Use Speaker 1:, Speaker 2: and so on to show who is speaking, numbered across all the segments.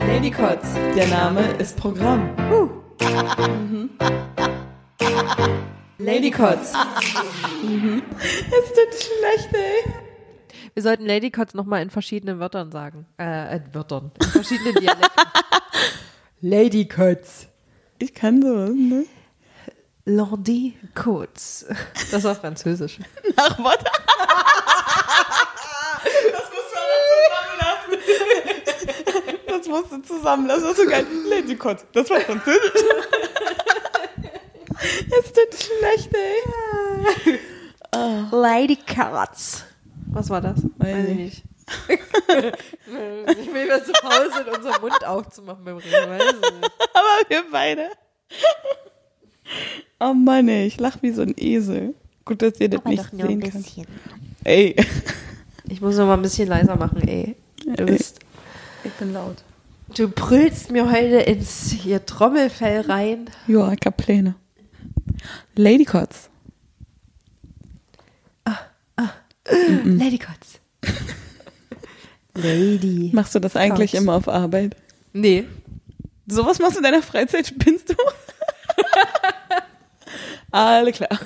Speaker 1: Ladycots, der Name ist Programm. Ladycots.
Speaker 2: Es tut schlecht, ey.
Speaker 3: Wir sollten Ladycots nochmal in verschiedenen Wörtern sagen. Äh, in Wörtern. In verschiedenen Dialekten. Ladycots.
Speaker 2: Ich kann sowas, ne?
Speaker 3: Ladycots. Das war französisch.
Speaker 2: Nach was? das musst du zusammenlassen. Das musst du zusammenlassen. Das ist so geil. Ladycots. Das war französisch. Es tut schlecht, ey.
Speaker 3: Ladycots. Was war das?
Speaker 2: Weiß
Speaker 3: ich nicht. ich will mir zu faul sind, unseren Mund aufzumachen beim Reden. Weiß ich nicht.
Speaker 2: Aber wir beide. Oh Mann, ey, ich lach wie so ein Esel. Gut, dass ihr das nicht sehen könnt. Ey.
Speaker 3: Ich muss noch mal ein bisschen leiser machen, ey. Du, bist,
Speaker 2: Ich bin laut.
Speaker 3: du brüllst mir heute ins hier Trommelfell rein.
Speaker 2: Ja, ich hab Pläne. Ladycots.
Speaker 3: Ladycots. Lady.
Speaker 2: Machst du das eigentlich
Speaker 3: Cots.
Speaker 2: immer auf Arbeit?
Speaker 3: Nee.
Speaker 2: Sowas machst du in deiner Freizeit, spinnst du? Alle klar.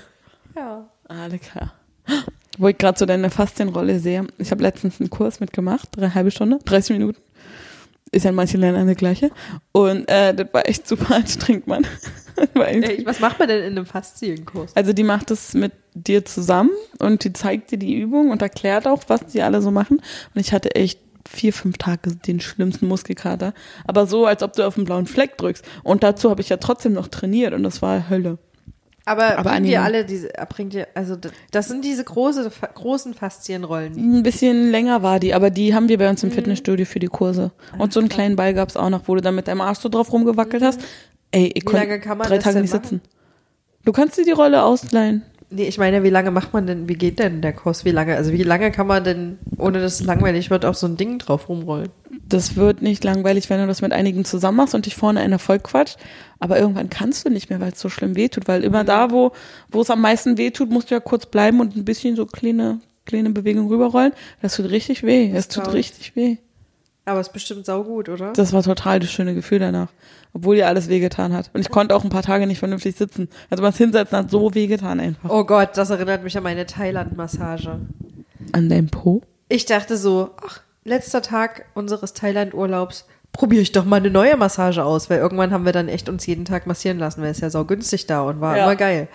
Speaker 3: Ja.
Speaker 2: Alle klar. Wo ich gerade so deine Faszienrolle sehe. Ich habe letztens einen Kurs mitgemacht, drei halbe Stunde, 30 Minuten. Ist ja in manchen Ländern eine gleiche. Und äh, das war echt super anstrengend, Mann.
Speaker 3: Ey, was macht man denn in einem Faszienkurs?
Speaker 2: Also die macht es mit dir zusammen und die zeigt dir die Übung und erklärt auch, was die alle so machen. Und ich hatte echt vier, fünf Tage den schlimmsten Muskelkater. Aber so, als ob du auf einen blauen Fleck drückst. Und dazu habe ich ja trotzdem noch trainiert und das war Hölle.
Speaker 3: Aber,
Speaker 2: Aber
Speaker 3: bringt ihr alle diese, bringt ihr, also das sind diese große, großen Faszienrollen.
Speaker 2: Ein bisschen länger war die, aber die haben wir bei uns im Fitnessstudio für die Kurse. Und so einen kleinen Ball gab's auch noch, wo du dann mit deinem Arsch so drauf rumgewackelt hast. Ey, ich konnte drei Tage nicht
Speaker 3: machen?
Speaker 2: sitzen. Du kannst dir die Rolle ausleihen.
Speaker 3: Nee, ich meine, wie lange macht man denn, wie geht denn der Kurs? Wie lange, also wie lange kann man denn, ohne dass es langweilig wird, auf so ein Ding drauf rumrollen?
Speaker 2: Das wird nicht langweilig, wenn du das mit einigen zusammen machst und dich vorne einer voll quatscht. Aber irgendwann kannst du nicht mehr, weil es so schlimm wehtut. Weil immer da, wo, wo es am meisten wehtut, musst du ja kurz bleiben und ein bisschen so kleine, kleine Bewegung rüberrollen. Das tut richtig weh. Es tut
Speaker 3: glaub ich.
Speaker 2: richtig weh.
Speaker 3: Aber es ist bestimmt saugut, oder?
Speaker 2: Das war total das schöne Gefühl danach. Obwohl dir alles wehgetan hat. Und ich konnte auch ein paar Tage nicht vernünftig sitzen. Also das Hinsetzen hat so wehgetan einfach.
Speaker 3: Oh Gott, das erinnert mich an meine Thailand-Massage.
Speaker 2: An deinem Po?
Speaker 3: Ich dachte so, ach, letzter Tag unseres Thailand-Urlaubs, probiere ich doch mal eine neue Massage aus, weil irgendwann haben wir dann echt uns jeden Tag massieren lassen, weil es ja sau günstig da und war
Speaker 2: Ja.
Speaker 3: immer geil.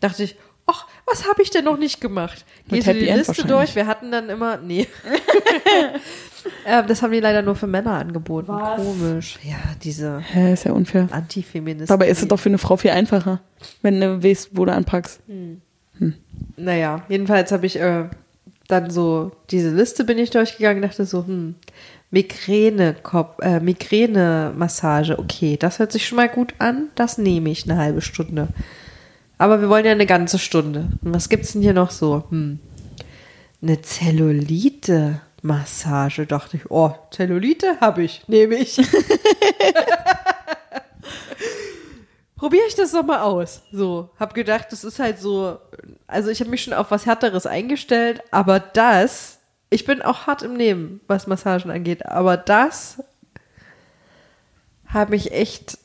Speaker 3: Dachte ich, ach, was habe ich denn noch nicht gemacht? Gehst du die Liste durch? Wir hatten dann immer, nee. ähm, das haben die leider nur für Männer angeboten. Komisch. Ja, diese
Speaker 2: Hä, ist ja unfair.
Speaker 3: Antifeministen.
Speaker 2: Dabei ist es doch für eine Frau viel einfacher, wenn du weißt, wo du anpackst.
Speaker 3: Naja, jedenfalls habe ich äh, dann so diese Liste bin ich durchgegangen, dachte so, hm, Migräne, äh, Migräne-Massage, okay, das hört sich schon mal gut an, das nehme ich eine halbe Stunde. Aber wir wollen ja eine ganze Stunde. Und was gibt's denn hier noch so? Hm, eine Zellulite-Massage, dachte ich, oh, Zellulite habe ich, nehme ich. Probiere ich das doch mal aus. So, hab gedacht, das ist halt so, also ich habe mich schon auf was härteres eingestellt, aber das, ich bin auch hart im Nehmen, was Massagen angeht, aber das hat mich echt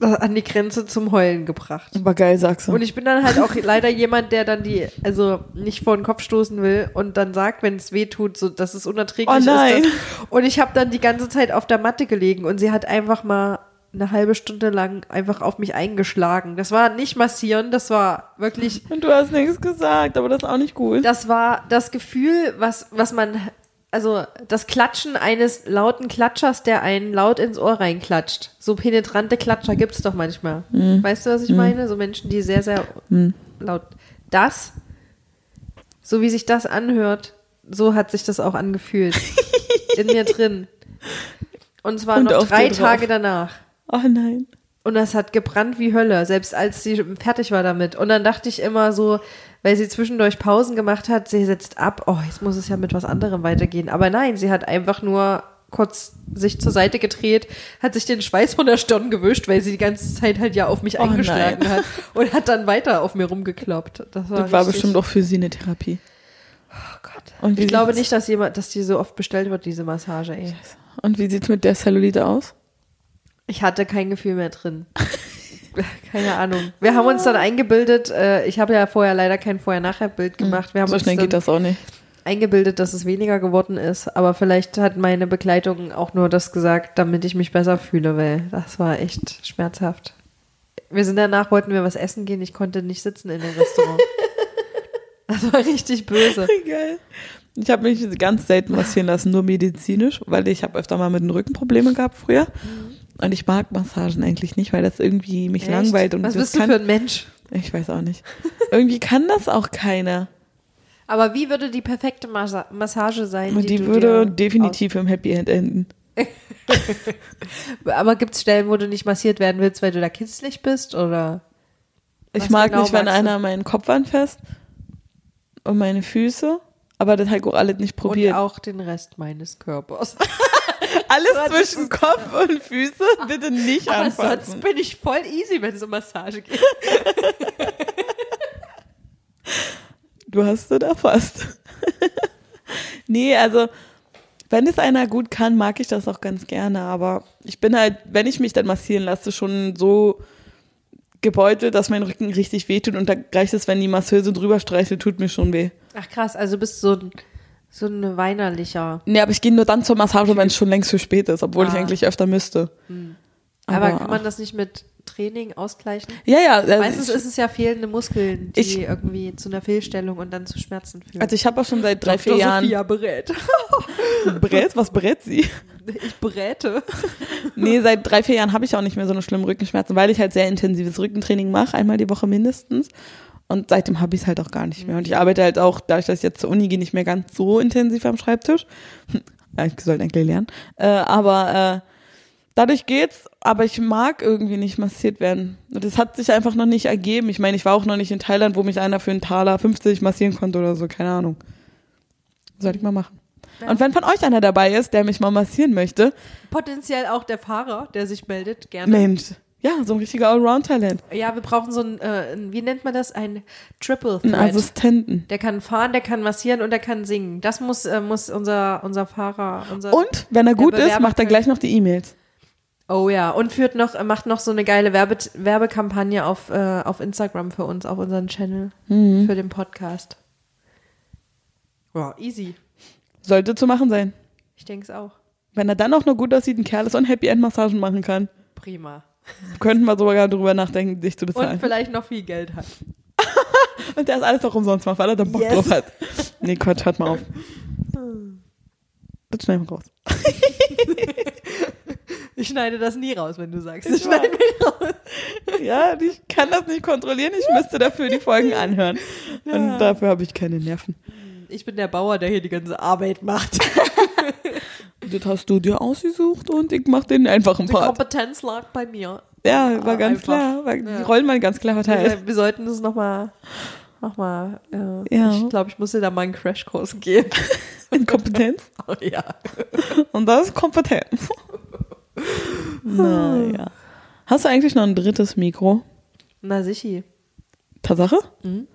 Speaker 3: an die Grenze zum Heulen gebracht.
Speaker 2: Aber geil, sagst du.
Speaker 3: Und ich bin dann halt auch leider jemand, der dann die, also nicht vor den Kopf stoßen will und dann sagt, wenn es weh tut, so dass es unerträglich
Speaker 2: Oh nein.
Speaker 3: ist. Und ich habe dann die ganze Zeit auf der Matte gelegen und sie hat einfach mal eine halbe Stunde lang einfach auf mich eingeschlagen. Das war nicht massieren, das war wirklich,
Speaker 2: Und du hast nichts gesagt, aber das ist auch nicht gut.
Speaker 3: das war das Gefühl, was, was man, also das Klatschen eines lauten Klatschers, der einen laut ins Ohr reinklatscht. So penetrante Klatscher gibt's doch manchmal. Weißt du, was ich meine? So Menschen, die sehr, sehr laut. Das, so wie sich das anhört, so hat sich das auch angefühlt. in mir drin. Und zwar
Speaker 2: Und
Speaker 3: noch drei. Tage danach.
Speaker 2: Oh nein.
Speaker 3: Und das hat gebrannt wie Hölle, selbst als sie fertig war damit. Und dann dachte ich immer so, weil sie zwischendurch Pausen gemacht hat, sie setzt ab, oh, jetzt muss es ja mit was anderem weitergehen. Aber nein, sie hat einfach nur kurz sich zur Seite gedreht, hat sich den Schweiß von der Stirn gewischt, weil sie die ganze Zeit halt ja auf mich
Speaker 2: Oh
Speaker 3: eingeschlagen
Speaker 2: nein.
Speaker 3: hat und hat dann weiter auf mir rumgekloppt. Das war,
Speaker 2: Das war bestimmt auch für sie eine Therapie.
Speaker 3: Oh Gott.
Speaker 2: Und
Speaker 3: Ich glaube nicht, dass jemand, dass die so oft bestellt wird, diese Massage, ey.
Speaker 2: Und wie sieht's mit der Cellulite aus?
Speaker 3: Ich hatte kein Gefühl mehr drin. Keine Ahnung. Wir haben uns dann eingebildet, äh, ich habe ja vorher leider kein Vorher-Nachher-Bild gemacht. Wir haben
Speaker 2: so
Speaker 3: uns
Speaker 2: schnell geht das auch nicht.
Speaker 3: eingebildet, dass es weniger geworden ist. Aber vielleicht hat meine Begleitung auch nur das gesagt, damit ich mich besser fühle, weil das war echt schmerzhaft. Wir sind danach, wollten wir was essen gehen. Ich konnte nicht sitzen in dem Restaurant. Das war richtig böse.
Speaker 2: Geil. Ich habe mich ganz selten massieren lassen, nur medizinisch, weil ich habe öfter mal mit dem Rücken Probleme gehabt früher. Und ich mag Massagen eigentlich nicht, weil das irgendwie mich
Speaker 3: Echt?
Speaker 2: langweilt. Und
Speaker 3: Was bist du
Speaker 2: kann,
Speaker 3: für ein Mensch?
Speaker 2: Ich weiß auch nicht. Irgendwie kann das auch keiner.
Speaker 3: Aber wie würde die perfekte Massa Massage sein?
Speaker 2: Die,
Speaker 3: du
Speaker 2: würde definitiv im Happy End enden.
Speaker 3: Aber gibt es Stellen, wo du nicht massiert werden willst, weil du da kitzlig bist? Oder?
Speaker 2: Ich mag
Speaker 3: genau
Speaker 2: nicht, wenn
Speaker 3: du?
Speaker 2: einer meinen Kopf anfasst und meine Füße, aber das auch alles nicht probiert.
Speaker 3: Und auch den Rest meines Körpers.
Speaker 2: alles zwischen Kopf und Füße bitte nicht
Speaker 3: Aber
Speaker 2: anfassen.
Speaker 3: sonst bin ich voll easy, wenn es um Massage geht.
Speaker 2: Du hast es erfasst. nee, also wenn es einer gut kann, mag ich das auch ganz gerne, aber ich bin halt, wenn ich mich dann massieren lasse, schon so gebeutelt, dass mein Rücken richtig wehtut und da reicht es, wenn die Masseuse drüber streichelt, tut mir schon weh.
Speaker 3: Ach krass, also du bist so ein, so ein weinerlicher.
Speaker 2: Nee, aber ich gehe nur dann zur Massage, wenn es schon längst zu spät ist, obwohl ich
Speaker 3: Ah.
Speaker 2: eigentlich öfter müsste.
Speaker 3: Aber, kann man das nicht mit Training ausgleichen?
Speaker 2: Ja, ja. Also
Speaker 3: Meistens
Speaker 2: ich,
Speaker 3: ist es ja fehlende Muskeln, die
Speaker 2: Ich-
Speaker 3: irgendwie zu einer Fehlstellung und dann zu Schmerzen führen.
Speaker 2: also ich habe auch schon seit drei, vier Jahren
Speaker 3: berät.
Speaker 2: Brett, was brät sie?
Speaker 3: Ich beräte.
Speaker 2: Nee, seit drei, vier Jahren habe ich auch nicht mehr so eine schlimme Rückenschmerzen, weil ich halt sehr intensives Rückentraining mache, einmal die Woche mindestens. Und seitdem habe ich es halt auch gar nicht mehr. Und ich arbeite halt auch, dadurch, dass ich jetzt zur Uni gehe, nicht mehr ganz so intensiv am Schreibtisch. Ich sollte eigentlich lernen. Äh, aber äh, dadurch geht's, aber ich mag irgendwie nicht massiert werden. Und das hat sich einfach noch nicht ergeben. Ich meine, ich war auch noch nicht in Thailand, wo mich einer für einen Taler 50 massieren konnte oder so, keine Ahnung. Sollte ich mal machen. Und wenn von euch einer dabei ist, der mich mal massieren möchte,
Speaker 3: Potenziell auch der Fahrer, der sich meldet, gerne.
Speaker 2: Mensch, ja, so ein richtiger Allround-Talent.
Speaker 3: Ja, wir brauchen so ein, äh, ein, wie nennt man das? Ein Triple
Speaker 2: Einen
Speaker 3: Threat.
Speaker 2: Assistenten.
Speaker 3: Der kann fahren, der kann massieren und der kann singen. Das muss, äh, muss unser, unser Fahrer, unser.
Speaker 2: Und wenn er gut ist, macht er gleich noch die E-Mails.
Speaker 3: Oh ja, und führt noch, macht noch so eine geile Werbe Werbekampagne auf, äh, auf Instagram für uns, auf unseren Channel,
Speaker 2: Mhm.
Speaker 3: für den Podcast. Ja, easy.
Speaker 2: Sollte zu machen sein.
Speaker 3: Ich denke es auch.
Speaker 2: Wenn er dann auch noch gut aussieht, ein Kerl ist und Happy End Massagen machen kann,
Speaker 3: Prima.
Speaker 2: Könnten wir sogar drüber nachdenken, dich zu
Speaker 3: Und
Speaker 2: bezahlen.
Speaker 3: vielleicht noch viel Geld hat.
Speaker 2: Und, der ist alles auch umsonst macht, weil er da Bock
Speaker 3: Yes.
Speaker 2: drauf hat. Nee, Quatsch, hört mal auf. Das schneiden wir raus.
Speaker 3: Ich schneide das nie raus, wenn du sagst.
Speaker 2: Ich
Speaker 3: schneide
Speaker 2: Ja, ich kann das nicht kontrollieren, ich müsste dafür die Folgen anhören. Und dafür habe ich keine Nerven.
Speaker 3: Ich bin der Bauer, der hier die ganze Arbeit macht.
Speaker 2: Das hast du dir ausgesucht und ich mach den einfachen
Speaker 3: Die
Speaker 2: Part.
Speaker 3: Kompetenz lag bei mir.
Speaker 2: Ja, war ganz
Speaker 3: einfach.
Speaker 2: klar. War, Die
Speaker 3: Ja.
Speaker 2: Rollen waren ganz klar verteilt.
Speaker 3: Wir, wir sollten das nochmal, noch mal, äh,
Speaker 2: Ja.
Speaker 3: ich glaube, ich muss dir da mal einen Crashkurs geben.
Speaker 2: In Kompetenz.
Speaker 3: Oh, ja.
Speaker 2: Und das ist Kompetenz. naja. Hast du eigentlich noch ein drittes Mikro?
Speaker 3: Na sicher.
Speaker 2: Tatsache?
Speaker 3: Mhm.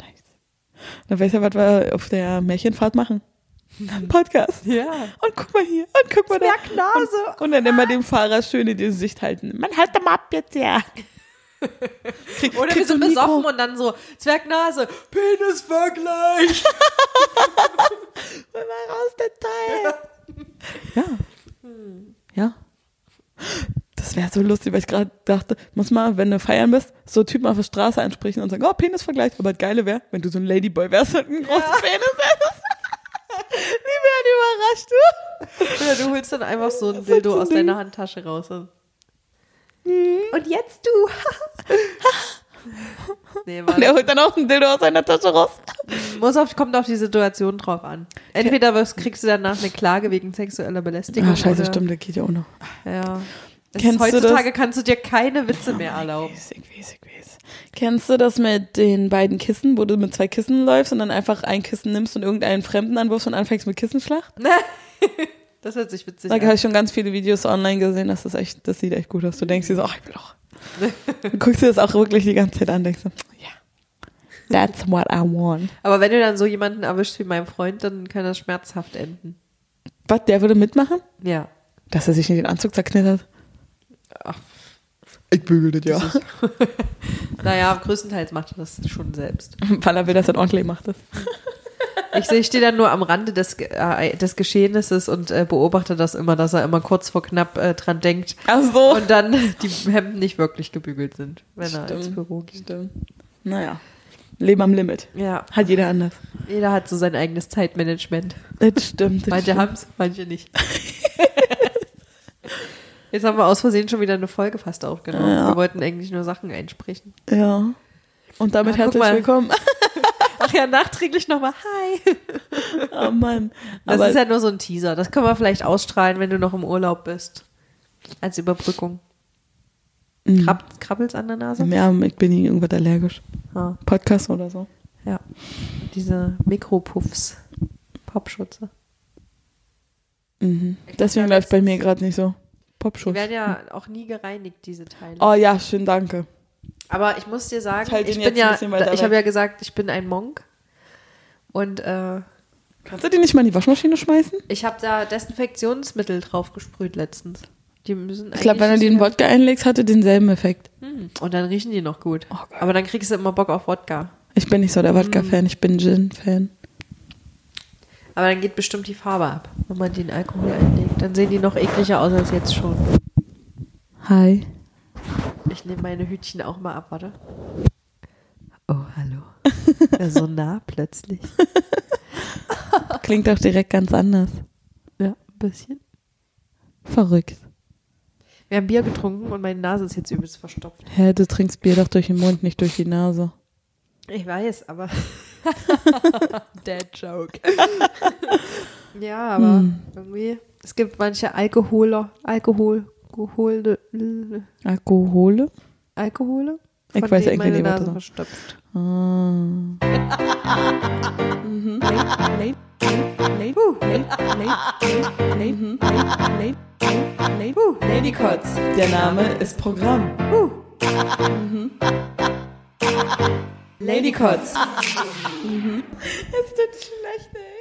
Speaker 2: Nice. Dann weißt du, was wir auf der Märchenfahrt machen. Podcast.
Speaker 3: Ja.
Speaker 2: Und guck mal hier. Und guck mal da.
Speaker 3: Zwergnase.
Speaker 2: Und, und dann immer dem Fahrer schön in die Sicht halten. Man halt doch mal ab jetzt, ja. Krieg,
Speaker 3: Oder wir sind
Speaker 2: ein Mikro?
Speaker 3: besoffen und dann so, Zwergnase, Penisvergleich.
Speaker 2: Hol mal raus, der Teil. Ja. Ja. Das wäre so lustig, weil ich gerade dachte, muss mal, wenn du feiern bist, so Typen auf der Straße ansprechen und sagen, oh, Penisvergleich. Aber das Geile wäre, wenn du so ein Ladyboy wärst und einen großen Penis hättest. Die wären überrascht, du.
Speaker 3: Oder du holst dann einfach so ein Dildo aus deiner Handtasche raus. Und, und jetzt du. nee,
Speaker 2: Und er holt dann auch ein Dildo aus seiner Tasche raus.
Speaker 3: Muss auf, kommt auf die Situation drauf an. Entweder was kriegst du danach eine Klage wegen sexueller Belästigung.
Speaker 2: Ah, scheiße,
Speaker 3: oder,
Speaker 2: stimmt, das geht ja auch noch.
Speaker 3: Ja.
Speaker 2: Kennst
Speaker 3: ist,
Speaker 2: du
Speaker 3: heutzutage
Speaker 2: das?
Speaker 3: kannst du dir keine Witze mehr erlauben.
Speaker 2: Ich weiß, ich weiß, ich weiß. Kennst du das mit den beiden Kissen, wo du mit zwei Kissen läufst und dann einfach ein Kissen nimmst und irgendeinen Fremden anwirfst und anfängst mit Kissenschlacht?
Speaker 3: Das hört sich witzig
Speaker 2: Da habe
Speaker 3: an.
Speaker 2: ich schon ganz viele Videos online gesehen, das ist echt, das sieht echt gut aus. Du denkst dir so, ach, ich will auch. Du guckst dir das auch wirklich die ganze Zeit an, denkst so, ja, that's what I want.
Speaker 3: Aber wenn du dann so jemanden erwischst wie mein Freund, dann kann das schmerzhaft enden.
Speaker 2: Was, der würde mitmachen?
Speaker 3: Ja.
Speaker 2: Dass er sich nicht den Anzug zerknittert?
Speaker 3: Ach.
Speaker 2: Ich bügel das ja.
Speaker 3: Naja, größtenteils macht er das schon selbst.
Speaker 2: Weil er will, dass er ordentlich macht. Das.
Speaker 3: Ich, ich stehe dann nur am Rande des, äh, des Geschehnisses und äh, beobachte das immer, dass er immer kurz vor knapp äh, dran denkt
Speaker 2: Ach so.
Speaker 3: und dann die Hemden nicht wirklich gebügelt sind, wenn er ins
Speaker 2: Stimmt.
Speaker 3: Büro geht.
Speaker 2: Stimmt. Naja, Leben am Limit.
Speaker 3: Ja,
Speaker 2: Hat jeder anders.
Speaker 3: jeder hat so sein eigenes Zeitmanagement.
Speaker 2: Das stimmt. Das
Speaker 3: Manche
Speaker 2: stimmt.
Speaker 3: haben es, manche nicht. Jetzt haben wir aus Versehen schon wieder eine Folge fast aufgenommen.
Speaker 2: Ja.
Speaker 3: Wir wollten eigentlich nur Sachen einsprechen.
Speaker 2: Ja. Und damit
Speaker 3: Ah, guck
Speaker 2: herzlich
Speaker 3: mal.
Speaker 2: willkommen.
Speaker 3: Ach ja, nachträglich nochmal Hi.
Speaker 2: Oh Mann.
Speaker 3: Das
Speaker 2: Aber
Speaker 3: ist ja nur so ein Teaser. Das können wir vielleicht ausstrahlen, wenn du noch im Urlaub bist. Als Überbrückung.
Speaker 2: Mhm.
Speaker 3: Krab krabbelt's an der Nase?
Speaker 2: ja, ich bin gegen irgendwas allergisch.
Speaker 3: Ah,
Speaker 2: Podcast oder so.
Speaker 3: ja. Diese Mikropuffs. Popschutze.
Speaker 2: Mhm. Deswegen
Speaker 3: ja
Speaker 2: läuft bei mir gerade nicht so.
Speaker 3: Die
Speaker 2: Popschutz.
Speaker 3: werden ja auch nie gereinigt, diese Teile.
Speaker 2: Oh ja, schön, danke.
Speaker 3: Aber ich muss dir sagen,
Speaker 2: Ich halte
Speaker 3: ich
Speaker 2: ihn
Speaker 3: bin ja, ich habe ja gesagt, ich bin ein Monk. Und äh,
Speaker 2: Kannst du die nicht mal in die Waschmaschine schmeißen?
Speaker 3: ich habe da Desinfektionsmittel drauf gesprüht letztens. Die müssen
Speaker 2: Ich glaube, wenn du den Wodka einlegst, hat er denselben Effekt.
Speaker 3: Hm, Und dann riechen die noch gut.
Speaker 2: Oh.
Speaker 3: Aber dann kriegst du immer Bock auf Wodka.
Speaker 2: Ich bin nicht so der Wodka-Fan, ich bin Gin-Fan.
Speaker 3: Aber dann geht bestimmt die Farbe ab, wenn man den Alkohol einlegt. Dann sehen die noch ekliger aus als jetzt schon.
Speaker 2: Hi.
Speaker 3: Ich nehme meine Hütchen auch mal ab, warte. Oh, hallo. Ja, so nah plötzlich.
Speaker 2: Klingt auch direkt ganz anders.
Speaker 3: Ja, ein bisschen.
Speaker 2: Verrückt.
Speaker 3: Wir haben Bier getrunken und meine Nase ist jetzt übelst verstopft.
Speaker 2: Hä, du trinkst Bier doch durch den Mund, nicht durch die Nase.
Speaker 3: Ich weiß, aber. Dead Joke. ja, aber irgendwie. Es gibt manche Alkoholer, Alkohol, Alkohol,
Speaker 2: Alkohole?
Speaker 3: Alkohole.
Speaker 2: Ich weiß eigentlich nicht, was das. Ah. Mhm.
Speaker 1: Ladycots, der Name ist Programm. Mhm. Ladycots.
Speaker 2: Es tut schlecht, ey.